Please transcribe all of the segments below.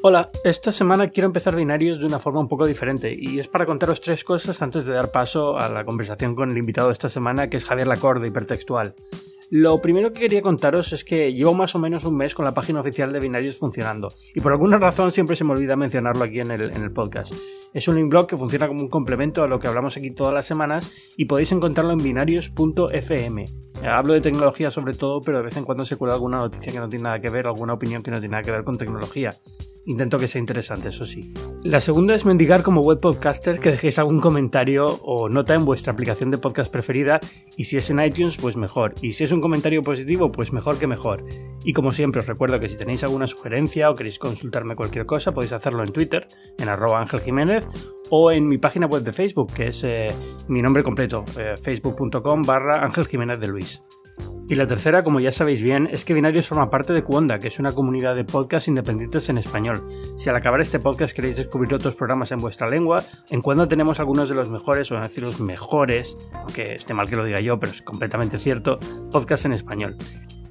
Hola, esta semana quiero empezar binarios de una forma un poco diferente y es para contaros tres cosas antes de dar paso a la conversación con el invitado de esta semana que es Javier Lacorde, hipertextual. Lo primero que quería contaros es que llevo más o menos un mes con la página oficial de Binarios funcionando y por alguna razón siempre se me olvida mencionarlo aquí en el, podcast. Es un blog que funciona como un complemento a lo que hablamos aquí todas las semanas y podéis encontrarlo en binarios.fm. Hablo de tecnología sobre todo, pero de vez en cuando se cuela alguna noticia que no tiene nada que ver, alguna opinión que no tiene nada que ver con tecnología. Intento que sea interesante, eso sí. La segunda es mendigar como web podcaster que dejéis algún comentario o nota en vuestra aplicación de podcast preferida y si es en iTunes, pues mejor. Y si es un comentario positivo, pues mejor que mejor. Y como siempre os recuerdo que si tenéis alguna sugerencia o queréis consultarme cualquier cosa, podéis hacerlo en Twitter, en arroba Ángel Jiménez, o en mi página web de Facebook, que es eh, mi nombre completo, eh, facebook.com barra Ángel Jiménez de Luis. Y la tercera, como ya sabéis bien, es que Binarios forma parte de Cuonda, que es una comunidad de podcasts independientes en español. Si al acabar este podcast queréis descubrir otros programas en vuestra lengua, en Cuonda tenemos algunos de los mejores, o a decir los mejores, aunque esté mal que lo diga yo, pero es completamente cierto, podcasts en español.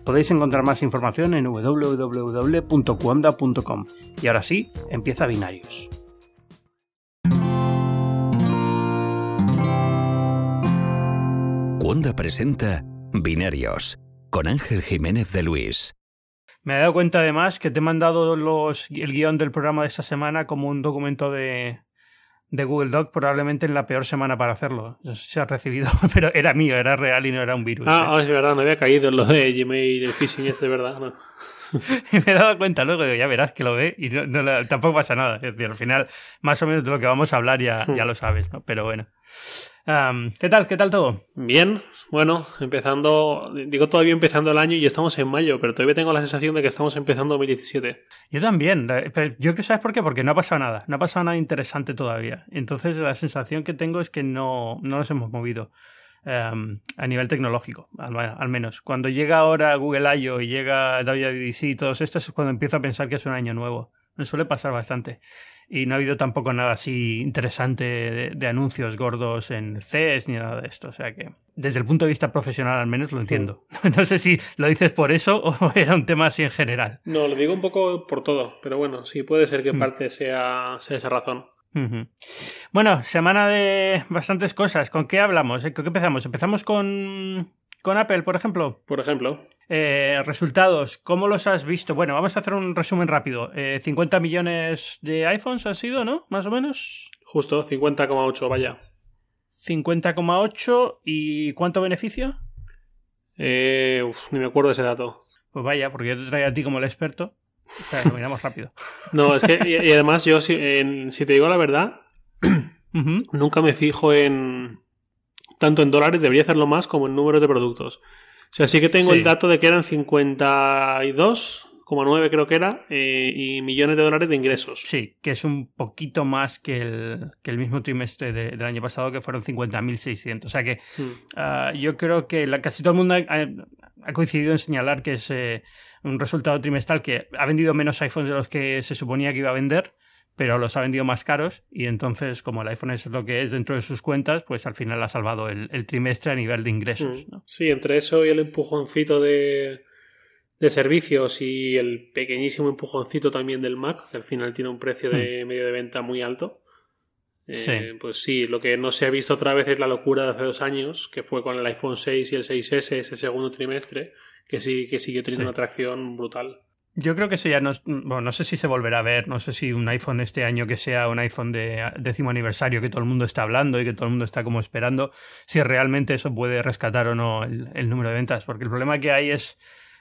Podéis encontrar más información en www.cuonda.com. Y ahora sí, empieza Binarios. Cuonda presenta Binarios con Ángel Jiménez de Luis. Me he dado cuenta además que te he mandado los, el guion del programa de esta semana como un documento de, de Google Doc, probablemente en la peor semana para hacerlo. Se ha recibido, pero era mío, era real y no era un virus. Ah, ¿eh? oh, es verdad, no había caído en lo de Gmail, el phishing este, es verdad. No. me he dado cuenta luego, digo, ya verás que lo ve y no, no, tampoco pasa nada. Es decir, al final, más o menos de lo que vamos a hablar ya, ya lo sabes, ¿no? Pero bueno. Um, ¿Qué tal? ¿Qué tal todo? Bien, bueno, empezando, digo todavía empezando el año y estamos en mayo, pero todavía tengo la sensación de que estamos empezando 2017. Yo también, pero yo creo que sabes por qué, porque no ha pasado nada, no ha pasado nada interesante todavía. Entonces la sensación que tengo es que no, no nos hemos movido um, a nivel tecnológico, al, al, menos. Cuando llega ahora Google I.O. y llega WWDC y todos estos es cuando empiezo a pensar que es un año nuevo. Me suele pasar bastante y no ha habido tampoco nada así interesante de, de, anuncios gordos en CES ni nada de esto. O sea que, desde el punto de vista profesional al menos lo entiendo. Sí. No sé si lo dices por eso o era un tema así en general. No, lo digo un poco por todo, pero bueno, sí puede ser que parte sea, sea esa razón. Uh -huh. Bueno, semana de bastantes cosas. ¿Con qué hablamos? ¿Con qué empezamos? Empezamos con, con Apple, por ejemplo. Por ejemplo. Eh, resultados, ¿cómo los has visto? Bueno, vamos a hacer un resumen rápido. Eh, 50 millones de iPhones han sido, ¿no? Más o menos. Justo, 50,8, vaya. 50,8 y ¿cuánto beneficio? Eh, uf, ni me acuerdo de ese dato. Pues vaya, porque yo te traigo a ti como el experto. O sea, lo miramos rápido. no, es que, y, y además yo, si, en, si, te digo la verdad, uh -huh. nunca me fijo en, tanto en dólares, debería hacerlo más como en números de productos. O sea, sí que tengo sí. el dato de que eran 52,9 creo que era, eh, y millones de dólares de ingresos. Sí, que es un poquito más que el, que el mismo trimestre de, del año pasado, que fueron 50.600. O sea que uh, yo creo que la, casi todo el mundo ha, ha, coincidido en señalar que es eh, un resultado trimestral que ha vendido menos iPhones de los que se suponía que iba a vender pero los ha vendido más caros y entonces como el iPhone es lo que es dentro de sus cuentas, pues al final ha salvado el, el trimestre a nivel de ingresos. ¿no? Sí, entre eso y el empujoncito de, de, servicios y el pequeñísimo empujoncito también del Mac, que al final tiene un precio de mm. medio de venta muy alto. Eh, sí. Pues sí, lo que no se ha visto otra vez es la locura de hace dos años, que fue con el iPhone 6 y el 6S ese segundo trimestre, que sí que siguió teniendo sí. una atracción brutal. Yo creo que eso ya no, bueno, no sé si se volverá a ver, no sé si un iPhone este año que sea un iPhone de décimo aniversario que todo el mundo está hablando y que todo el mundo está como esperando, si realmente eso puede rescatar o no el, el número de ventas, porque el problema que hay es,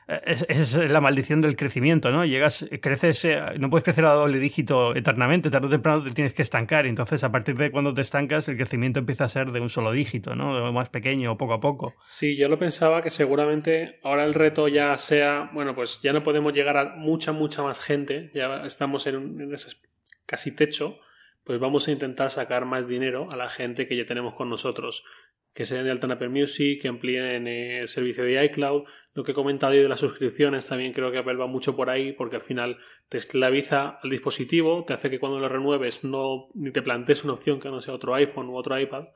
es, es, la maldición del crecimiento, ¿no? Llegas, creces, no puedes crecer a doble dígito eternamente, tarde o temprano te tienes que estancar, entonces a partir de cuando te estancas el crecimiento empieza a ser de un solo dígito, ¿no? Más pequeño, poco a poco. Sí, yo lo pensaba que seguramente ahora el reto ya sea, bueno, pues ya no podemos llegar a mucha, mucha más gente, ya estamos en, un, casi techo, pues vamos a intentar sacar más dinero a la gente que ya tenemos con nosotros que se den de Apple Music, que amplíen el servicio de iCloud. Lo que he comentado de las suscripciones también creo que Apple va mucho por ahí porque al final te esclaviza al dispositivo, te hace que cuando lo renueves no ni te plantees una opción que no sea otro iPhone u otro iPad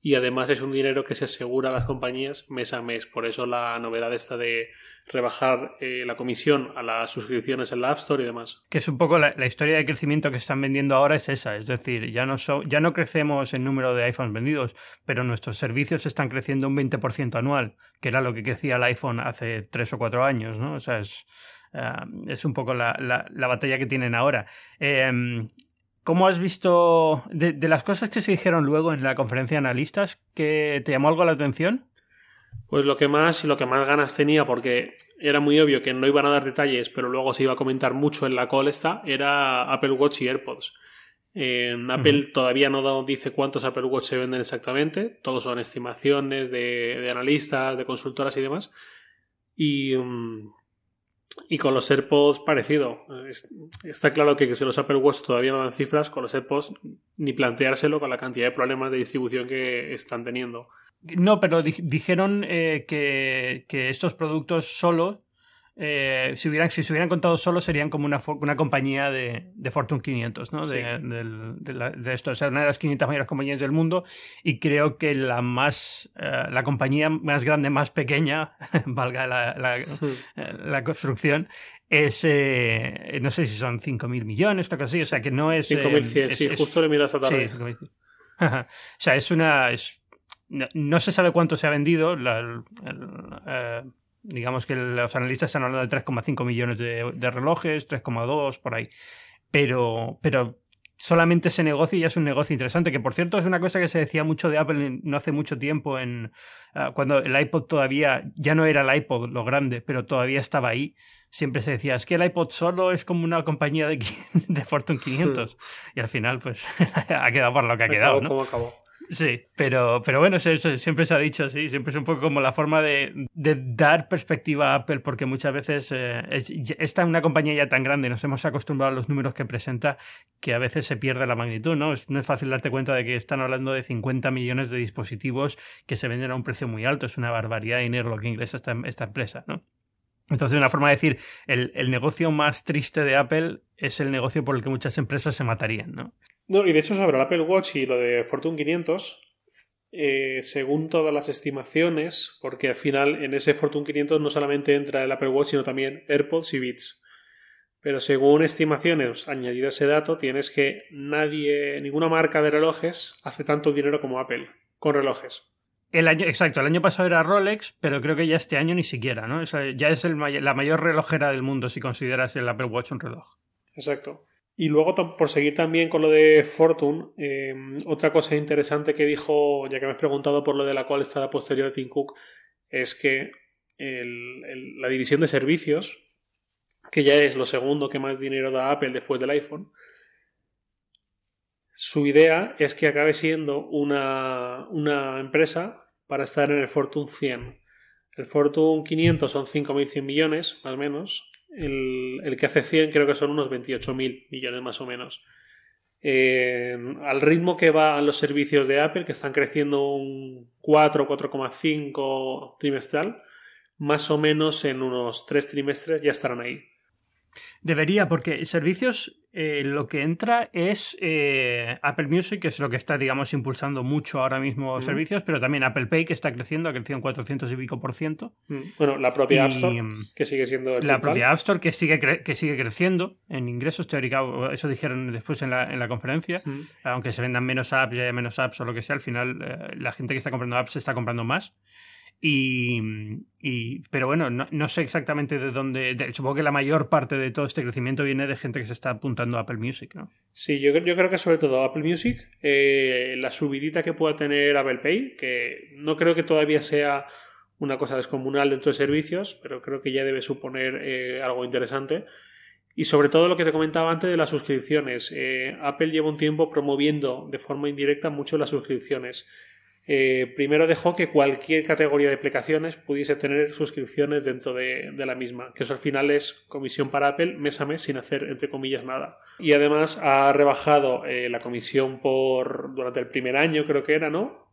y además es un dinero que se asegura a las compañías mes a mes. Por eso la novedad esta de rebajar eh, la comisión a las suscripciones en la App Store y demás. Que es un poco la, historia de crecimiento que están vendiendo ahora es esa, es decir, ya no, ya no crecemos en número de iPhones vendidos, pero nuestros servicios están creciendo un 20% anual, que era lo que crecía el iPhone hace tres o cuatro años, ¿no? O sea, es, eh, es un poco la, la, batalla que tienen ahora. Eh, ¿Cómo has visto de, las cosas que se dijeron luego en la conferencia de analistas que te llamó algo la atención? Pues lo que más y lo que más ganas tenía, porque era muy obvio que no iban a dar detalles, pero luego se iba a comentar mucho en la call esta, era Apple Watch y AirPods. Apple todavía no dice cuántos Apple Watch se venden exactamente, todos son estimaciones de, analistas, de consultoras y demás. Y, mm, y con los AirPods parecido. Está claro que si los Apple Watch todavía no dan cifras, con los AirPods ni planteárselo con la cantidad de problemas de distribución que están teniendo. No, pero dijeron eh, que, que, estos productos solo eh, si, hubieran, si se hubieran contado solo serían como una, una compañía de, de Fortune 500, ¿no? De, de, esto, o sea, una de las 500 mayores compañías del mundo. Y creo que la más, eh, la compañía más grande, más pequeña, valga la, la, la construcción, es, eh, no sé si son 5.000 millones, o así, o sea, que no es... 5.100, sí, justo le miras a tarde. o sea, es una... Es, no, se sabe cuánto se ha vendido, la, Digamos que los analistas están hablando de 3,5 millones de, relojes, 3,2 por ahí. Pero, pero solamente ese negocio ya es un negocio interesante, que por cierto es una cosa que se decía mucho de Apple no hace mucho tiempo, en, ah, cuando el iPod todavía ya no era el iPod lo grande, pero todavía estaba ahí. Siempre se decía, es que el iPod solo es como una compañía de, de Fortune 500. y al final, pues, ha quedado por lo que ha quedado. ¿no? acabó. Sí, pero, pero bueno, siempre se ha dicho así, siempre es un poco como la forma de, dar perspectiva a Apple, porque muchas veces eh, está una compañía ya tan grande, nos hemos acostumbrado a los números que presenta, que a veces se pierde la magnitud, ¿no? Es, no es fácil darte cuenta de que están hablando de 50 millones de dispositivos que se venden a un precio muy alto, es una barbaridad de dinero lo que ingresa esta, esta empresa, ¿no? Entonces, una forma de decir, el, el negocio más triste de Apple es el negocio por el que muchas empresas se matarían, ¿no? No, y de hecho sobre el Apple Watch y lo de Fortune 500, eh, según todas las estimaciones, porque al final en ese Fortune 500 no solamente entra el Apple Watch, sino también AirPods y Beats. Pero según estimaciones, añadido ese dato, tienes que nadie, ninguna marca de relojes hace tanto dinero como Apple con relojes. El año, exacto, el año pasado era Rolex, pero creo que ya este año ni siquiera, ¿no? ya es el, la mayor relojera del mundo si consideras el Apple Watch un reloj. Exacto. Y luego, por seguir también con lo de Fortune, em, otra cosa interesante que dijo, ya que me has preguntado por lo de la cual está posterior a Tim Cook, es que la división de servicios, que ya es lo segundo que más dinero da Apple después del iPhone, su idea es que acabe siendo una, una empresa para estar en el Fortune 100. El Fortune 500 son 5.100 millones, más o menos, el, que hace 100 creo que son unos 28.000 millones más o menos. al ritmo que van los servicios de Apple, que están creciendo un 4, 4,5 trimestral, más o menos en unos 3 trimestres ya estarán ahí. Debería, porque servicios eh, lo que entra es eh, Apple Music, que es lo que está, digamos, impulsando mucho ahora mismo servicios, pero también Apple Pay, que está creciendo, ha crecido un 400 y pico por ciento. Bueno, la propia App Store, mm, que sigue siendo. la propia App Store, que sigue, que sigue creciendo en ingresos teóricos, eso dijeron después en la, en la conferencia, aunque se vendan menos apps y haya menos apps o lo que sea, al final eh, la gente que está comprando apps está comprando más. Y, pero bueno, no, sé exactamente de dónde. supongo que la mayor parte de todo este crecimiento viene de gente que se está apuntando a Apple Music, ¿no? Sí, yo, yo creo que sobre todo Apple Music, eh, la subidita que pueda tener Apple Pay, que no creo que todavía sea una cosa descomunal dentro de servicios, pero creo que ya debe suponer eh, algo interesante. Y sobre todo lo que te comentaba antes de las suscripciones. Eh, Apple lleva un tiempo promoviendo de forma indirecta mucho las suscripciones. Eh, primero dejó que cualquier categoría de aplicaciones pudiese tener suscripciones dentro de, la misma, que eso al final es comisión para Apple mes a mes sin hacer, entre comillas, nada. Y además ha rebajado eh, la comisión por durante el primer año, creo que era, ¿no?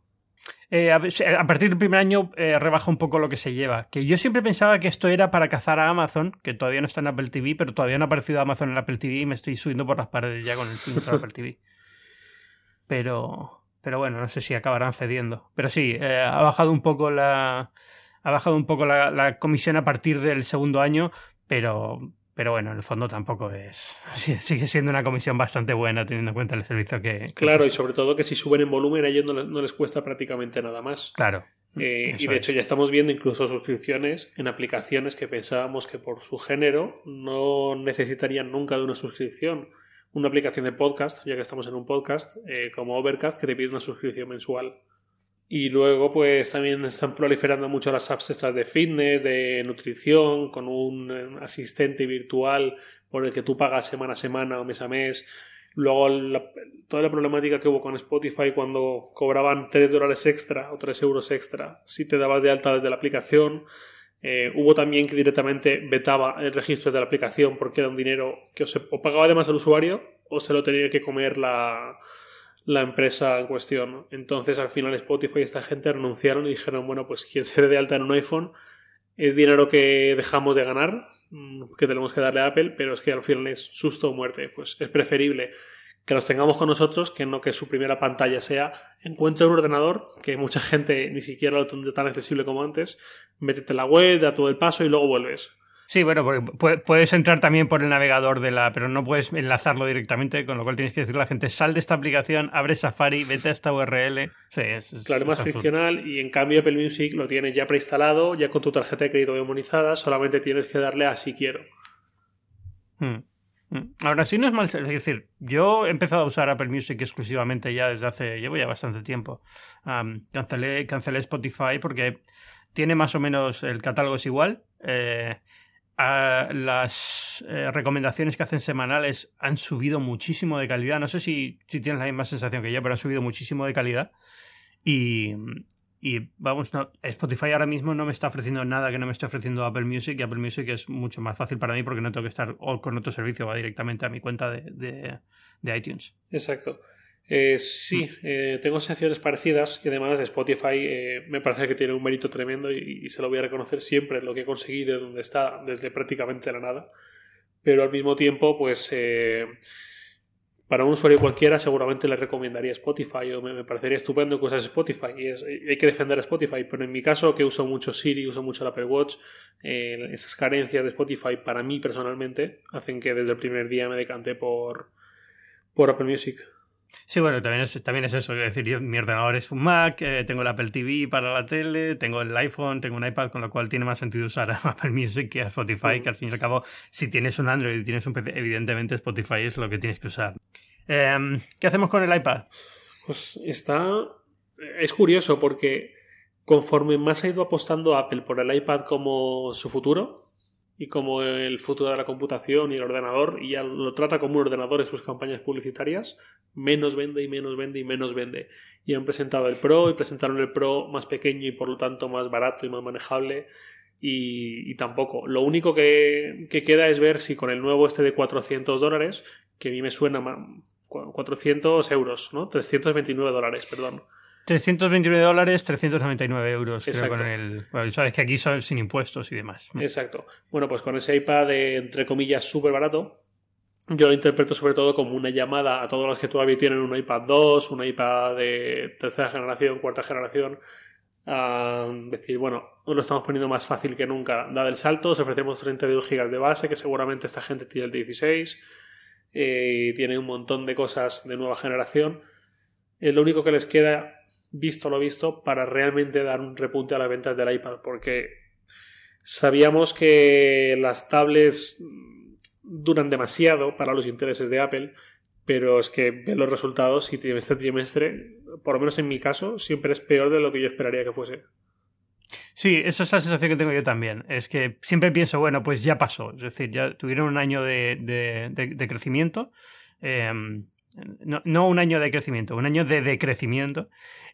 Eh, a, partir del primer año rebaja un poco lo que se lleva. Que yo siempre pensaba que esto era para cazar a Amazon, que todavía no está en Apple TV, pero todavía no ha aparecido Amazon en Apple TV y me estoy subiendo por las paredes ya con el Apple TV. Pero, pero bueno, no sé si acabarán cediendo. Pero sí, eh, ha bajado un poco la. Ha bajado un poco la, comisión a partir del segundo año, pero, pero bueno, en el fondo tampoco es. Sigue siendo una comisión bastante buena teniendo en cuenta el servicio que. claro, y sobre todo que si suben en volumen a ellos no, les cuesta prácticamente nada más. Claro. Eh, y de hecho ya estamos viendo incluso suscripciones en aplicaciones que pensábamos que por su género no necesitarían nunca de una suscripción una aplicación de podcast, ya que estamos en un podcast, eh, como Overcast, que te pide una suscripción mensual. Y luego, pues también están proliferando mucho las apps estas de fitness, de nutrición, con un eh, asistente virtual por el que tú pagas semana a semana o mes a mes. Luego, toda la problemática que hubo con Spotify cuando cobraban 3 dólares extra o 3 euros extra si te dabas de alta desde la aplicación. Eh, hubo también que directamente vetaba el registro de la aplicación porque era un dinero que o, pagaba además al usuario o se lo tenía que comer la, la empresa en cuestión. Entonces al final Spotify y esta gente renunciaron y dijeron, bueno, pues quien se dé de alta en un iPhone es dinero que dejamos de ganar, mm, que tenemos que darle a Apple, pero es que al final es susto o muerte. Pues es preferible que los tengamos con nosotros, que no que su primera pantalla sea encuentra un ordenador, que mucha gente ni siquiera lo tiene tan accesible como antes, métete en la web, da todo el paso y luego vuelves. Sí, bueno, porque puedes entrar también por el navegador de la, pero no puedes enlazarlo directamente, con lo cual tienes que decirle a la gente, sal de esta aplicación, abre Safari, vete a esta URL. Sí, es, claro, es más friccional y en cambio Apple Music lo tienes ya preinstalado, ya con tu tarjeta de crédito memorizada, solamente tienes que darle a si quiero. Hmm. Mm. Ahora sí no es mal, es decir, yo he empezado a usar Apple Music exclusivamente ya desde hace, llevo ya bastante tiempo. cancelé, cancelé Spotify porque tiene más o menos el catálogo es igual. Eh, las eh, recomendaciones que hacen semanales han subido muchísimo de calidad. No sé si, si tienes la misma sensación que yo, pero han subido muchísimo de calidad. Y, y vamos, no, Spotify ahora mismo no me está ofreciendo nada que no me esté ofreciendo Apple Music y Apple Music es mucho más fácil para mí porque no tengo que estar con otro servicio, va directamente a mi cuenta de, de, iTunes. Exacto. Eh, sí, mm. eh, tengo sensaciones parecidas y además Spotify eh, me parece que tiene un mérito tremendo y, se lo voy a reconocer siempre lo que he conseguido donde está desde prácticamente la nada. Pero al mismo tiempo, pues para un usuario cualquiera seguramente le recomendaría Spotify o me, parecería estupendo que usas Spotify y, hay que defender Spotify pero en mi caso que uso mucho Siri uso mucho el Apple Watch eh, esas carencias de Spotify para mí personalmente hacen que desde el primer día me decante por por Apple Music Sí, bueno, también es, también es eso. Es decir, mi ordenador es un Mac, eh, tengo el Apple TV para la tele, tengo el iPhone, tengo un iPad, con lo cual tiene más sentido usar Apple Music que a Spotify, que al fin y al cabo, si tienes un Android y tienes un PC, evidentemente Spotify es lo que tienes que usar. Em, ¿Qué hacemos con el iPad? Pues está... Es curioso porque conforme más ha ido apostando Apple por el iPad como su futuro, y como el futuro de la computación y el ordenador, y ya lo trata como un ordenador en sus campañas publicitarias, menos vende y menos vende y menos vende. Y han presentado el Pro y presentaron el Pro más pequeño y por lo tanto más barato y más manejable. Y, tampoco. Lo único que, queda es ver si con el nuevo este de 400 dólares, que a mí me suena 400 euros, ¿no? 329 dólares, perdón. 329 dólares, 399 euros. Creo, con el, bueno, sabes que aquí son sin impuestos y demás. Exacto. Bueno, pues con ese iPad, entre comillas, súper barato, yo lo interpreto sobre todo como una llamada a todos los que todavía tienen un iPad 2, un iPad de tercera generación, cuarta generación, a decir, bueno, lo estamos poniendo más fácil que nunca. Dado el salto, os ofrecemos 32 GB de base, que seguramente esta gente tiene el 16, eh, y tiene un montón de cosas de nueva generación. Eh, lo único que les queda visto lo visto, para realmente dar un repunte a las ventas del iPad, porque sabíamos que las tablets duran demasiado para los intereses de Apple, pero es que ven los resultados y este trimestre, por lo menos en mi caso, siempre es peor de lo que yo esperaría que fuese. Sí, esa es la sensación que tengo yo también. Es que siempre pienso, bueno, pues ya pasó. Es decir, ya tuvieron un año de, de, crecimiento. Em, no, un año de crecimiento, un año de decrecimiento.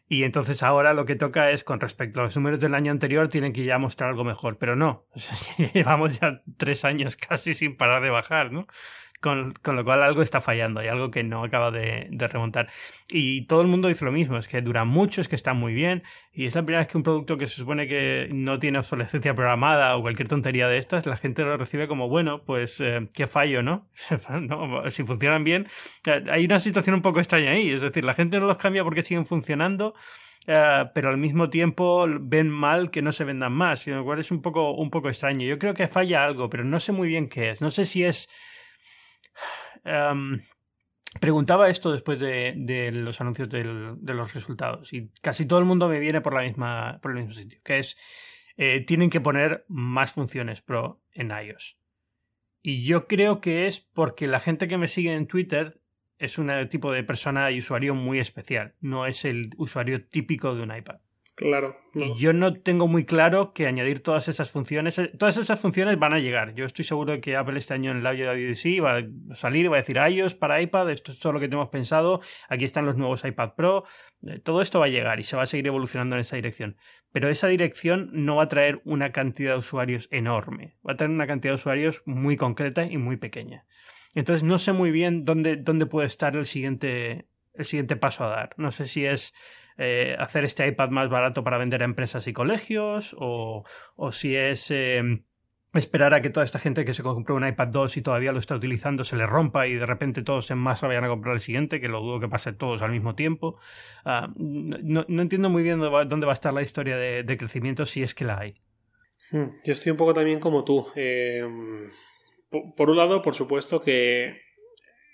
Y entonces ahora lo que toca es, con respecto a los números del año anterior, tienen que ya mostrar algo mejor. Pero no, llevamos ya tres años casi sin parar de bajar, ¿no? Con, lo cual algo está fallando, hay algo que no acaba de, remontar. Y todo el mundo dice lo mismo, es que dura mucho, es que está muy bien, y es la primera vez que un producto que se supone que no tiene obsolescencia programada o cualquier tontería de estas, la gente lo recibe como, bueno, pues eh, qué fallo, ¿no? Si funcionan bien, hay una situación un poco extraña ahí, es decir, la gente no los cambia porque siguen funcionando. Eh, pero al mismo tiempo ven mal que no se vendan más, lo cual es un poco, un poco extraño. Yo creo que falla algo, pero no sé muy bien qué es. No sé si es Em, preguntaba esto después de, los anuncios de los resultados y casi todo el mundo me viene por, la misma, por el mismo sitio, que es eh, tienen que poner más funciones Pro en iOS. Y yo creo que es porque la gente que me sigue en Twitter es un tipo de persona y usuario muy especial, no es el usuario típico de un iPad. Claro. Y yo no tengo muy claro que añadir todas esas funciones. Eh, todas esas funciones van a llegar. Yo estoy seguro de que Apple este año en el WWDC va a salir, va a decir iOS para iPad, esto es todo lo que tenemos pensado. Aquí están los nuevos iPad Pro. Eh, todo esto va a llegar y se va a seguir evolucionando en esa dirección. Pero esa dirección no va a traer una cantidad de usuarios enorme. Va a traer una cantidad de usuarios muy concreta y muy pequeña. Entonces no sé muy bien dónde, dónde puede estar el siguiente, el siguiente paso a dar. No sé si es eh, hacer este iPad más barato para vender a empresas y colegios o, si es em, esperar a que toda esta gente que se compró un iPad 2 y todavía lo está utilizando se le rompa y de repente todos en masa vayan a comprar el siguiente, que lo dudo que pase todos al mismo tiempo. Ah, no, entiendo muy bien dónde va, a estar la historia de, crecimiento si es que la hay. Hmm, yo estoy un poco también como tú. Em, por un lado, por supuesto que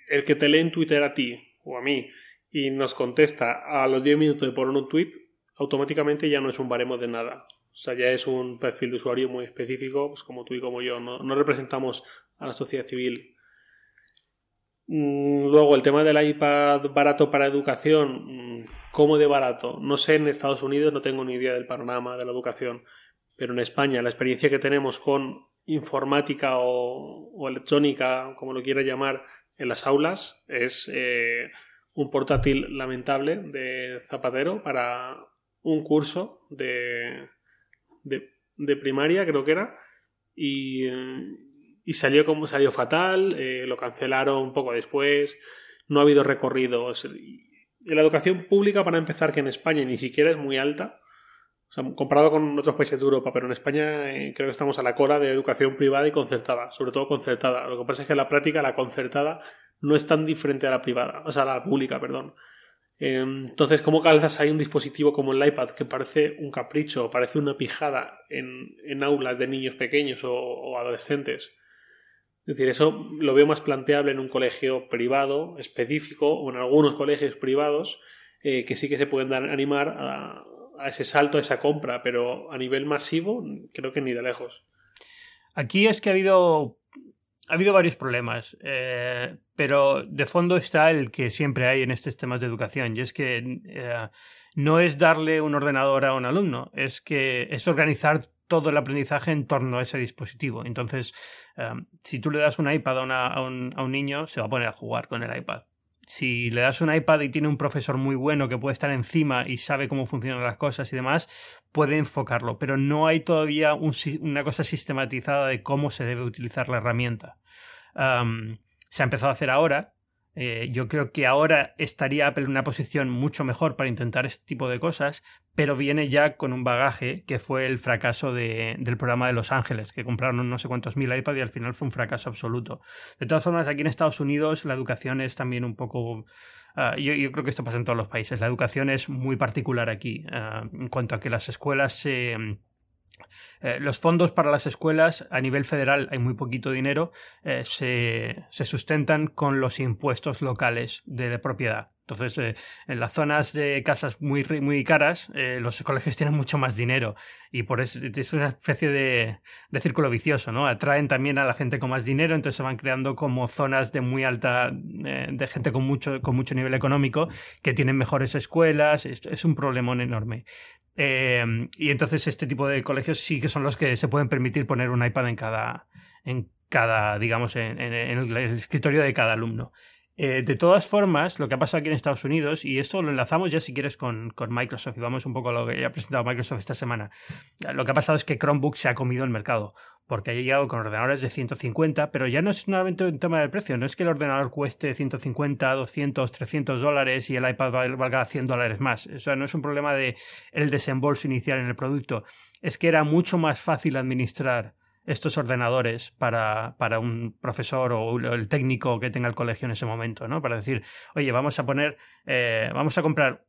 el que te lee en Twitter a ti o a mí y nos contesta a los 10 minutos de poner un tweet, automáticamente ya no es un baremo de nada. O sea, ya es un perfil de usuario muy específico, pues como tú y como yo. No, representamos a la sociedad civil. Mm, luego, el tema del iPad barato para educación. Mm, ¿Cómo de barato? No sé, en Estados Unidos no tengo ni idea del panorama de la educación. Pero en España, la experiencia que tenemos con informática o, electrónica, como lo quiera llamar, en las aulas es. Eh, un portátil lamentable de Zapatero para un curso de, de, primaria, creo que era, y, y salió como salió fatal, eh, lo cancelaron un poco después, no ha habido recorridos. La educación pública, para empezar, que en España ni siquiera es muy alta, comparado con otros países de Europa, pero en España eh, creo que estamos a la cola de educación privada y concertada, sobre todo concertada. Lo que pasa es que en la práctica la concertada no es tan diferente a la privada, o sea, a la pública, perdón. Em, entonces, ¿cómo calzas ahí un dispositivo como el iPad que parece un capricho, parece una pijada en, en aulas de niños pequeños o, adolescentes? Es decir, eso lo veo más planteable en un colegio privado específico o en algunos colegios privados eh, que sí que se pueden dar, animar a, a ese salto, a esa compra, pero a nivel masivo creo que ni de lejos. Aquí es que ha habido ha habido varios problemas, eh, pero de fondo está el que siempre hay en estos temas de educación, y es que eh, no es darle un ordenador a un alumno, es que es organizar todo el aprendizaje en torno a ese dispositivo. Entonces, eh, si tú le das un iPad a, un, a un niño, se va a poner a jugar con el iPad si le das un iPad y tiene un profesor muy bueno que puede estar encima y sabe cómo funcionan las cosas y demás, puede enfocarlo, pero no hay todavía una cosa sistematizada de cómo se debe utilizar la herramienta. se ha empezado a hacer ahora, eh, yo creo que ahora estaría Apple en una posición mucho mejor para intentar este tipo de cosas, pero viene ya con un bagaje que fue el fracaso del programa de Los Ángeles, que compraron no sé cuántos mil iPads y al final fue un fracaso absoluto. De todas formas, aquí en Estados Unidos la educación es también un poco... Ah, yo, creo que esto pasa en todos los países. La educación es muy particular aquí ah, en cuanto a que las escuelas se... Eh, los fondos para las escuelas a nivel federal hay muy poquito dinero, eh, se, se, sustentan con los impuestos locales de, propiedad. Entonces, eh, en las zonas de casas muy, muy caras, los colegios tienen mucho más dinero y por eso es una especie de, de, círculo vicioso, ¿no? Atraen también a la gente con más dinero, entonces se van creando como zonas de muy alta, de gente con mucho, con mucho nivel económico que tienen mejores escuelas, es, es un problemón enorme. Em, y entonces este tipo de colegios sí que son los que se pueden permitir poner un iPad en cada, en cada digamos, en, el escritorio de cada alumno. Eh, de todas formas, lo que ha pasado aquí en Estados Unidos, y esto lo enlazamos ya si quieres con, Microsoft, y vamos un poco a lo que ha presentado Microsoft esta semana. Lo que ha pasado es que Chromebook se ha comido el mercado, porque ha llegado con ordenadores de 150, pero ya no es solamente un tema del precio, no es que el ordenador cueste 150, 200, 300 dólares y el iPad valga 100 dólares más. O sea, no es un problema de el desembolso inicial en el producto, es que era mucho más fácil administrar estos ordenadores para, para un profesor o el técnico que tenga el colegio en ese momento, ¿no? Para decir, oye, vamos a poner, eh, vamos a comprar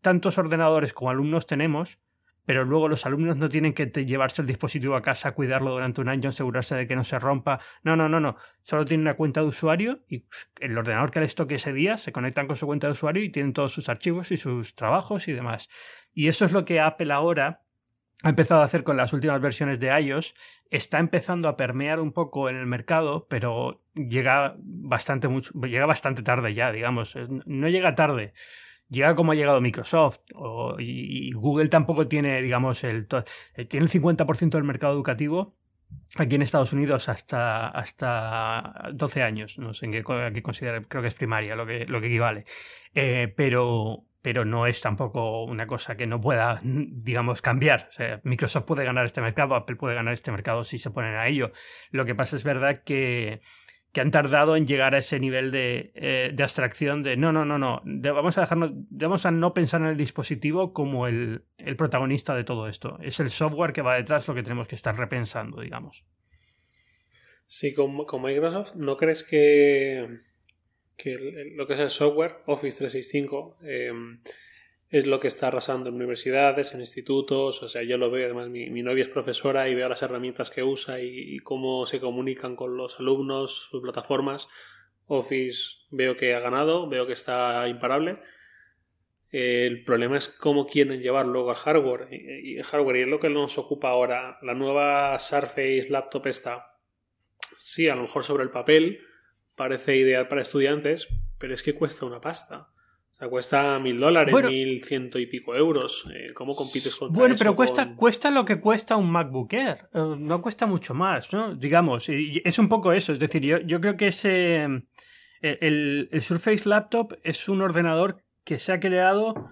tantos ordenadores como alumnos tenemos, pero luego los alumnos no tienen que llevarse el dispositivo a casa, cuidarlo durante un año, asegurarse de que no se rompa. No, no, no, no. Solo tienen una cuenta de usuario y el ordenador que les toque ese día se conectan con su cuenta de usuario y tienen todos sus archivos y sus trabajos y demás. Y eso es lo que Apple ahora ha empezado a hacer con las últimas versiones de iOS. Está empezando a permear un poco en el mercado, pero llega bastante, mucho, llega bastante tarde ya, digamos. No llega tarde llega como ha llegado Microsoft y, Google tampoco tiene, digamos, el, eh, tiene el 50% del mercado educativo aquí en Estados Unidos hasta, hasta 12 años, no sé en qué, qué considerar, creo que es primaria lo que, lo que equivale, eh, pero, pero no es tampoco una cosa que no pueda, digamos, cambiar. O sea, Microsoft puede ganar este mercado, Apple puede ganar este mercado si se ponen a ello. Lo que pasa es verdad que que han tardado en llegar a ese nivel de, eh, abstracción de no, no, no, no, vamos a dejarnos, vamos a no pensar en el dispositivo como el, protagonista de todo esto. Es el software que va detrás lo que tenemos que estar repensando, digamos. Sí, con, Microsoft, ¿no crees que, que lo que es el software, Office 365, eh, es lo que está arrasando en universidades, en institutos, o sea, yo lo veo, además mi, novia es profesora y veo las herramientas que usa y, cómo se comunican con los alumnos, sus plataformas. Office veo que ha ganado, veo que está imparable. el problema es cómo quieren llevar luego al hardware. Y, hardware, y es lo que nos ocupa ahora. La nueva Surface Laptop está, sí, a lo mejor sobre el papel, parece ideal para estudiantes, pero es que cuesta una pasta. O sea, cuesta mil dólares, mil ciento y pico euros. Eh, ¿Cómo compites contra Bueno, pero cuesta, cuesta lo que cuesta un MacBook Air. Eh, no cuesta mucho más, ¿no? Digamos, y es un poco eso. Es decir, yo, yo creo que ese. Eh, el, el Surface Laptop es un ordenador que se ha creado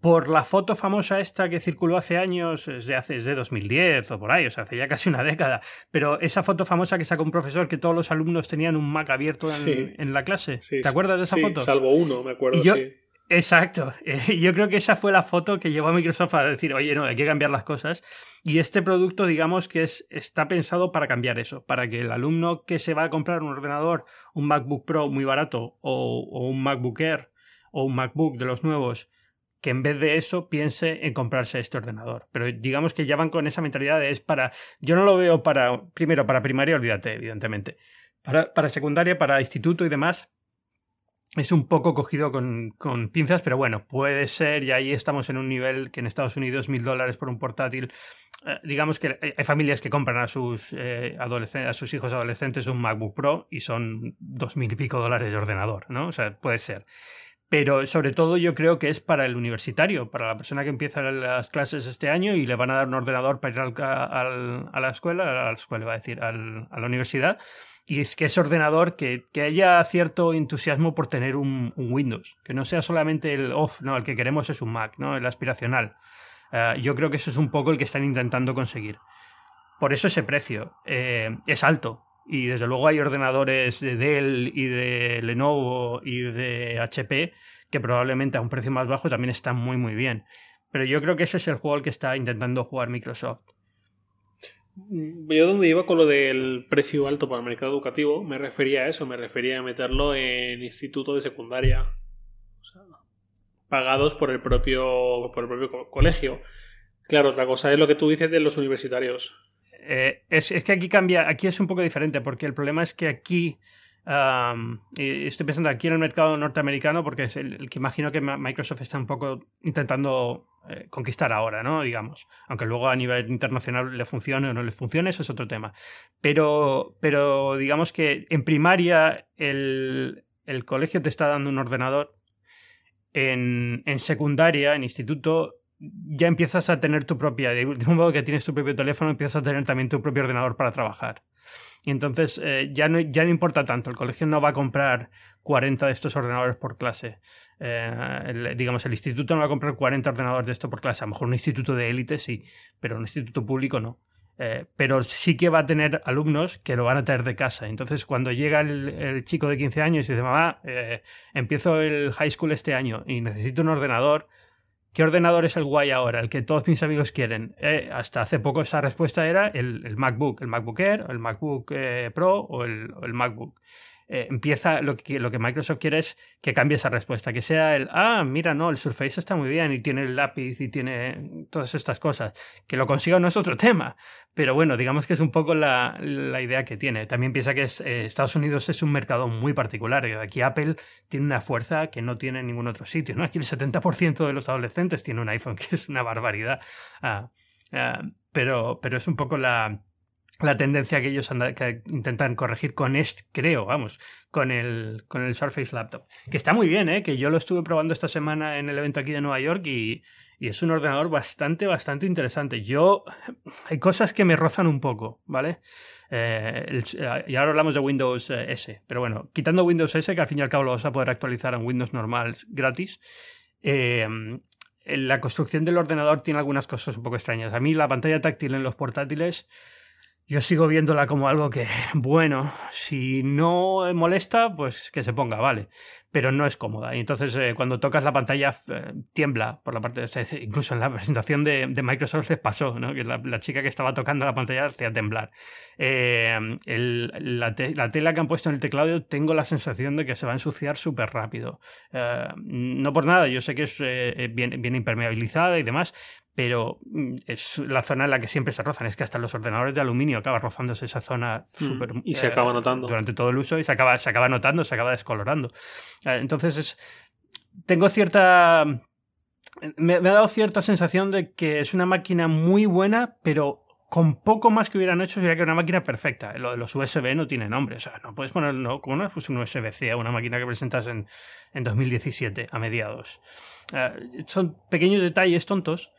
por la foto famosa esta que circuló hace años, desde hace desde 2010 o por ahí, o sea, hace ya casi una década, pero esa foto famosa que sacó un profesor que todos los alumnos tenían un Mac abierto en, la clase. ¿Te acuerdas de esa foto? Salvo uno, me acuerdo, sí. Exacto. Yo creo que esa fue la foto que llevó a Microsoft a decir, oye, no, hay que cambiar las cosas. Y este producto, digamos que es, está pensado para cambiar eso, para que el alumno que se va a comprar un ordenador, un MacBook Pro muy barato o, o un MacBook Air o un MacBook de los nuevos, que en vez de eso piense en comprarse este ordenador. Pero digamos que ya van con esa mentalidad de es para. Yo no lo veo para. Primero, para primaria, olvídate, evidentemente. Para, para secundaria, para instituto y demás. Es un poco cogido con, con, pinzas, pero bueno, puede ser, y ahí estamos en un nivel que en Estados Unidos mil dólares por un portátil. Eh, digamos que hay familias que compran a sus, eh, a sus hijos adolescentes un MacBook Pro y son dos mil y pico dólares de ordenador, ¿no? O sea, puede ser pero sobre todo yo creo que es para el universitario, para la persona que empieza las clases este año y le van a dar un ordenador para ir al, a la escuela, a la escuela va a decir, al, a la universidad. Y es que ese ordenador que, que haya cierto entusiasmo por tener un, Windows, que no sea solamente el off, no, el que queremos es un Mac, ¿no? El aspiracional. Eh, yo creo que eso es un poco el que están intentando conseguir. Por eso ese precio eh, es alto, y desde luego hay ordenadores de Dell y de Lenovo y de HP que probablemente a un precio más bajo también están muy muy bien. Pero yo creo que ese es el juego al que está intentando jugar Microsoft. Yo donde iba con lo del precio alto para el mercado educativo, me refería a eso, me refería a meterlo en instituto de secundaria. pagados por el propio, por el propio colegio. Claro, otra cosa es lo que tú dices de los universitarios. Eh, es, que aquí cambia, aquí es un poco diferente, porque el problema es que aquí, estoy pensando aquí en el mercado norteamericano, porque es el, que imagino que Microsoft está un poco intentando eh, conquistar ahora, ¿no? Digamos, aunque luego a nivel internacional le funcione o no le funcione, eso es otro tema. Pero, pero digamos que en primaria el, el colegio te está dando un ordenador, en, en secundaria, en instituto, ya empiezas a tener tu propia, de un modo que tienes tu propio teléfono, empiezas a tener también tu propio ordenador para trabajar. Y entonces eh, ya, no, ya no importa tanto, el colegio no va a comprar 40 de estos ordenadores por clase. Eh, digamos, el instituto no va a comprar 40 ordenadores de esto por clase. A lo mejor un instituto de élite sí, pero un instituto público no. Eh, pero sí que va a tener alumnos que lo van a tener de casa. Entonces, cuando llega el, chico de 15 años y dice, mamá, empiezo el high school este año y necesito un ordenador, ¿qué ordenador es el guay ahora? El que todos mis amigos quieren. Eh, hasta hace poco esa respuesta era el, MacBook, el MacBook Air, el MacBook Pro o el, o el MacBook. Eh, empieza lo que, lo que Microsoft quiere es que cambie esa respuesta, que sea el, ah, mira, no, el Surface está muy bien y tiene el lápiz y tiene todas estas cosas. Que lo consiga no es otro tema, pero bueno, digamos que es un poco la, la idea que tiene. También piensa que es, eh, Estados Unidos es un mercado muy particular y aquí Apple tiene una fuerza que no tiene en ningún otro sitio. ¿no? Aquí el 70% de los adolescentes tiene un iPhone, que es una barbaridad. Ah, ah, pero, pero es un poco la, la tendencia que ellos que intentan corregir con este, creo, vamos, con el, con el Surface Laptop. Que está muy bien, ¿eh? que yo lo estuve probando esta semana en el evento aquí de Nueva York y, y es un ordenador bastante, bastante interesante. Yo, hay cosas que me rozan un poco, ¿vale? Eh, y ahora hablamos de Windows eh, S, pero bueno, quitando Windows S, que al fin y al cabo lo vas a poder actualizar en Windows normal gratis, eh, la construcción del ordenador tiene algunas cosas un poco extrañas. A mí la pantalla táctil en los portátiles yo sigo viéndola como algo que, bueno, si no molesta, pues que se ponga, vale pero no es cómoda. Y entonces eh, cuando tocas la pantalla eh, tiembla por la parte, de, incluso en la presentación de, Microsoft les pasó, ¿no? que la, chica que estaba tocando la pantalla hacía temblar. Eh, la, tela que han puesto en el teclado tengo la sensación de que se va a ensuciar súper rápido. no por nada, yo sé que es bien, bien impermeabilizada y demás, pero mm, es la zona en la que siempre se rozan. Es que hasta los ordenadores de aluminio acaba rozándose esa zona mm, súper. y se acaba notando. Durante todo el uso y se acaba, se acaba notando, se acaba descolorando. Eh, entonces, tengo cierta... Me, ha dado cierta sensación de que es una máquina muy buena, pero con poco más que hubieran hecho sería que una máquina perfecta. Lo de los USB no tiene nombre. O sea, no puedes poner, no, como no es un USB-C a una máquina que presentas en, en 2017, a mediados. Eh, son pequeños detalles tontos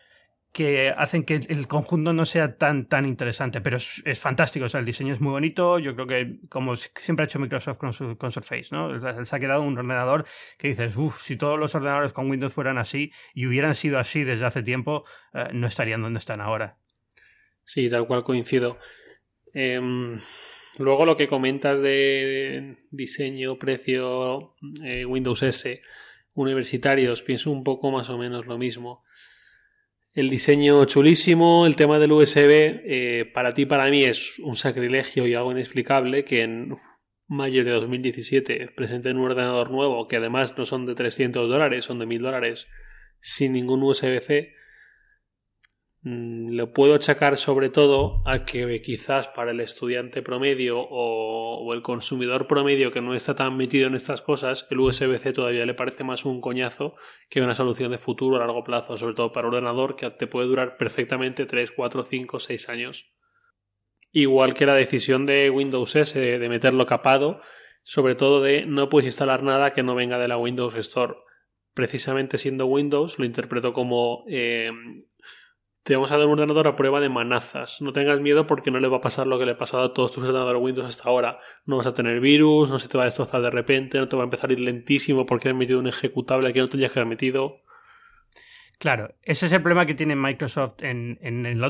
que hacen que el conjunto no sea tan, tan interesante, pero es, fantástico, o sea, el diseño es muy bonito, yo creo que como siempre ha hecho Microsoft con, su, con Surface, ¿no? Se ha quedado un ordenador que dices, uff, si todos los ordenadores con Windows fueran así y hubieran sido así desde hace tiempo, eh, no estarían donde están ahora. Sí, tal cual coincido. Em, luego lo que comentas de diseño, precio, eh, Windows S, universitarios, pienso un poco más o menos lo mismo. El diseño chulísimo, el tema del USB, eh, para ti, para mí es un sacrilegio y algo inexplicable que en mayo de 2017 presenten un ordenador nuevo que además no son de 300 dólares, son de 1000 dólares, sin ningún USB-C lo puedo achacar sobre todo a que quizás para el estudiante promedio o, el consumidor promedio que no está tan metido en estas cosas, el USB-C todavía le parece más un coñazo que una solución de futuro a largo plazo, sobre todo para un ordenador que te puede durar perfectamente 3, 4, 5, 6 años. Igual que la decisión de Windows S de meterlo capado, sobre todo de no puedes instalar nada que no venga de la Windows Store. Precisamente siendo Windows, lo interpreto como eh, te vamos a dar un ordenador a prueba de manazas. No tengas miedo porque no le va a pasar lo que le ha pasado a todos tus ordenadores Windows hasta ahora. No vas a tener virus, no se te va a destrozar de repente, no te va a empezar a ir lentísimo porque has metido un ejecutable que no tenías que haber metido. Claro, ese es el problema que tiene Microsoft en,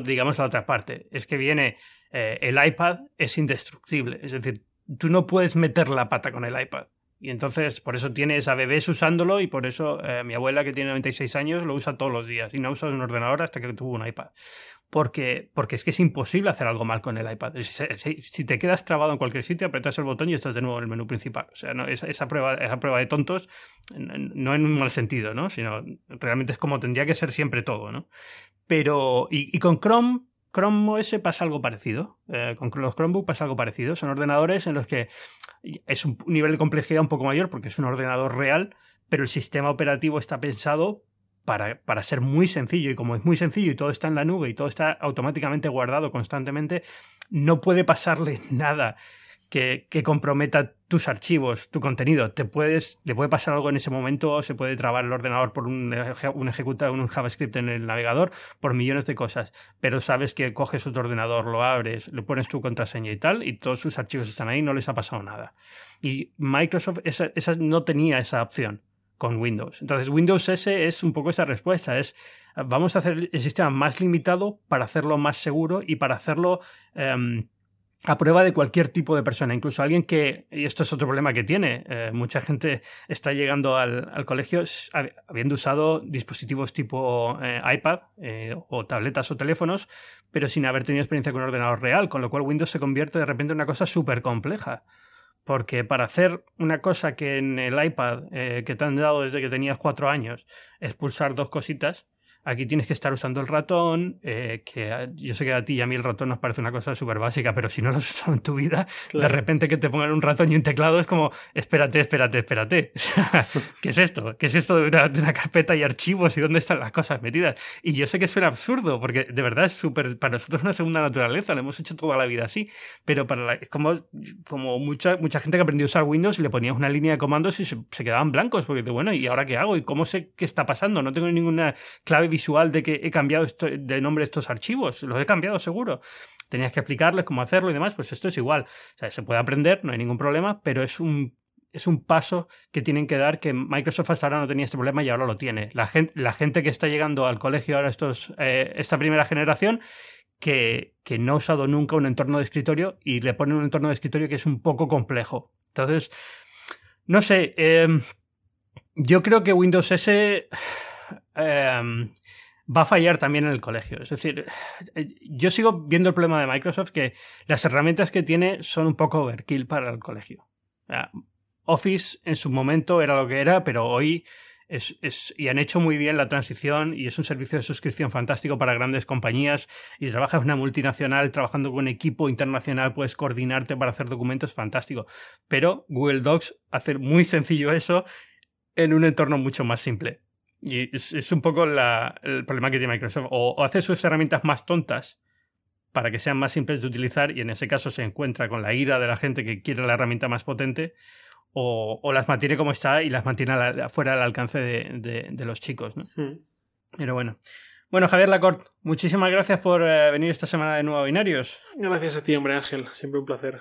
digamos, la otra parte. Es que viene eh, el iPad es indestructible. Es decir, tú no puedes meter la pata con el iPad. Y entonces, por eso tienes a bebés usándolo y por eso eh, mi abuela, que tiene 96 años, lo usa todos los días y no usa un ordenador hasta que tuvo un iPad. Porque, porque es que es imposible hacer algo mal con el iPad. Si, te quedas trabado en cualquier sitio, apretas el botón y estás de nuevo en el menú principal. O sea, no, esa, prueba, esa prueba de tontos, no en un mal sentido, ¿no? Sino realmente es como tendría que ser siempre todo, ¿no? Pero, y con Chrome, Chrome OS pasa algo parecido. Eh, con los Chromebook pasa algo parecido. Son ordenadores en los que es un nivel de complejidad un poco mayor porque es un ordenador real, pero el sistema operativo está pensado para, para, ser muy sencillo. Y como es muy sencillo y todo está en la nube y todo está automáticamente guardado constantemente, no puede pasarle nada que, comprometa tus archivos, tu contenido. Te puedes, le puede pasar algo en ese momento, se puede trabar el ordenador por un, un ejecuta un JavaScript en el navegador, por millones de cosas. Pero sabes que coges otro ordenador, lo abres, le pones tu contraseña y tal, y todos sus archivos están ahí, no les ha pasado nada. Y Microsoft esa, no tenía esa opción. con Windows. Entonces, Windows S es un poco esa respuesta, es vamos a hacer el sistema más limitado para hacerlo más seguro y para hacerlo em, a prueba de cualquier tipo de persona, incluso alguien que, y esto es otro problema que tiene, eh, mucha gente está llegando al, colegio habiendo usado dispositivos tipo eh, iPad eh, o tabletas o teléfonos, pero sin haber tenido experiencia con un ordenador real, con lo cual Windows se convierte de repente en una cosa súper compleja. Porque para hacer una cosa que en el iPad que te han dado desde que tenías cuatro años es pulsar dos cositas, Aquí tienes que estar usando el ratón, eh, que yo sé que a ti y a mí el ratón nos parece una cosa súper básica, pero si no lo has usado en tu vida, de repente que te pongan un ratón y un teclado es como, espérate, espérate, espérate. ¿Qué es esto? ¿Qué es esto de una, carpeta y archivos y dónde están las cosas metidas? Y yo sé que suena absurdo, porque de verdad es súper, para nosotros es una segunda naturaleza, lo hemos hecho toda la vida así, pero para es como, como mucha, mucha gente que aprendió a usar Windows y le ponías una línea de comandos y se, se quedaban blancos, porque bueno, ¿y ahora qué hago? ¿Y cómo sé qué está pasando? No tengo ninguna clave visual de que he cambiado esto, de nombre estos archivos. Los he cambiado seguro. Tenías que explicarles cómo hacerlo y demás. Pues esto es igual. Se puede aprender, no hay ningún problema, pero es un es un paso que tienen que dar que Microsoft hasta ahora no tenía este problema y ahora lo tiene. La gente, que está llegando al colegio ahora, estos, eh, esta primera generación, que, que, no ha usado nunca un entorno de escritorio y le ponen un entorno de escritorio que es un poco complejo. Entonces, no sé, em, yo creo que Windows S em, va a fallar también en el colegio. Es decir, yo sigo viendo el problema de Microsoft que las herramientas que tiene son un poco overkill para el colegio. Office en su momento era lo que era, pero hoy es, y han hecho muy bien la transición y es un servicio de suscripción fantástico para grandes compañías y trabajas en una multinacional trabajando con un equipo internacional, puedes coordinarte para hacer documentos fantástico. Pero Google Docs hace muy sencillo eso en un entorno mucho más simple. Y es, un poco el problema que tiene Microsoft. O, hace sus herramientas más tontas para que sean más simples de utilizar y en ese caso se encuentra con la ira de la gente que quiere la herramienta más potente o, las mantiene como está y las mantiene fuera del alcance de, los chicos. ¿no? Pero bueno. Bueno, Javier Lacorte, muchísimas gracias por eh, venir esta semana de nuevo a Binarios. Gracias a ti, hombre Ángel. Siempre un placer.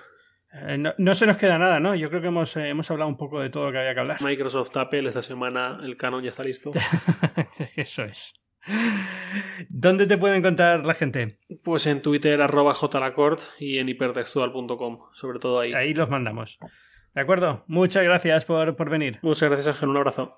Eh, no, se nos queda nada, ¿no? Yo creo que hemos, eh, hemos hablado un poco de todo lo que había que hablar. Microsoft Apple, esta semana el canon ya está listo. Eso es. ¿Dónde te puede encontrar la gente? Pues en Twitter, arroba jlacord y en hipertextual.com, sobre todo ahí. Ahí los mandamos. ¿De acuerdo? Muchas gracias por, por venir. Muchas gracias, Ángel. Un abrazo.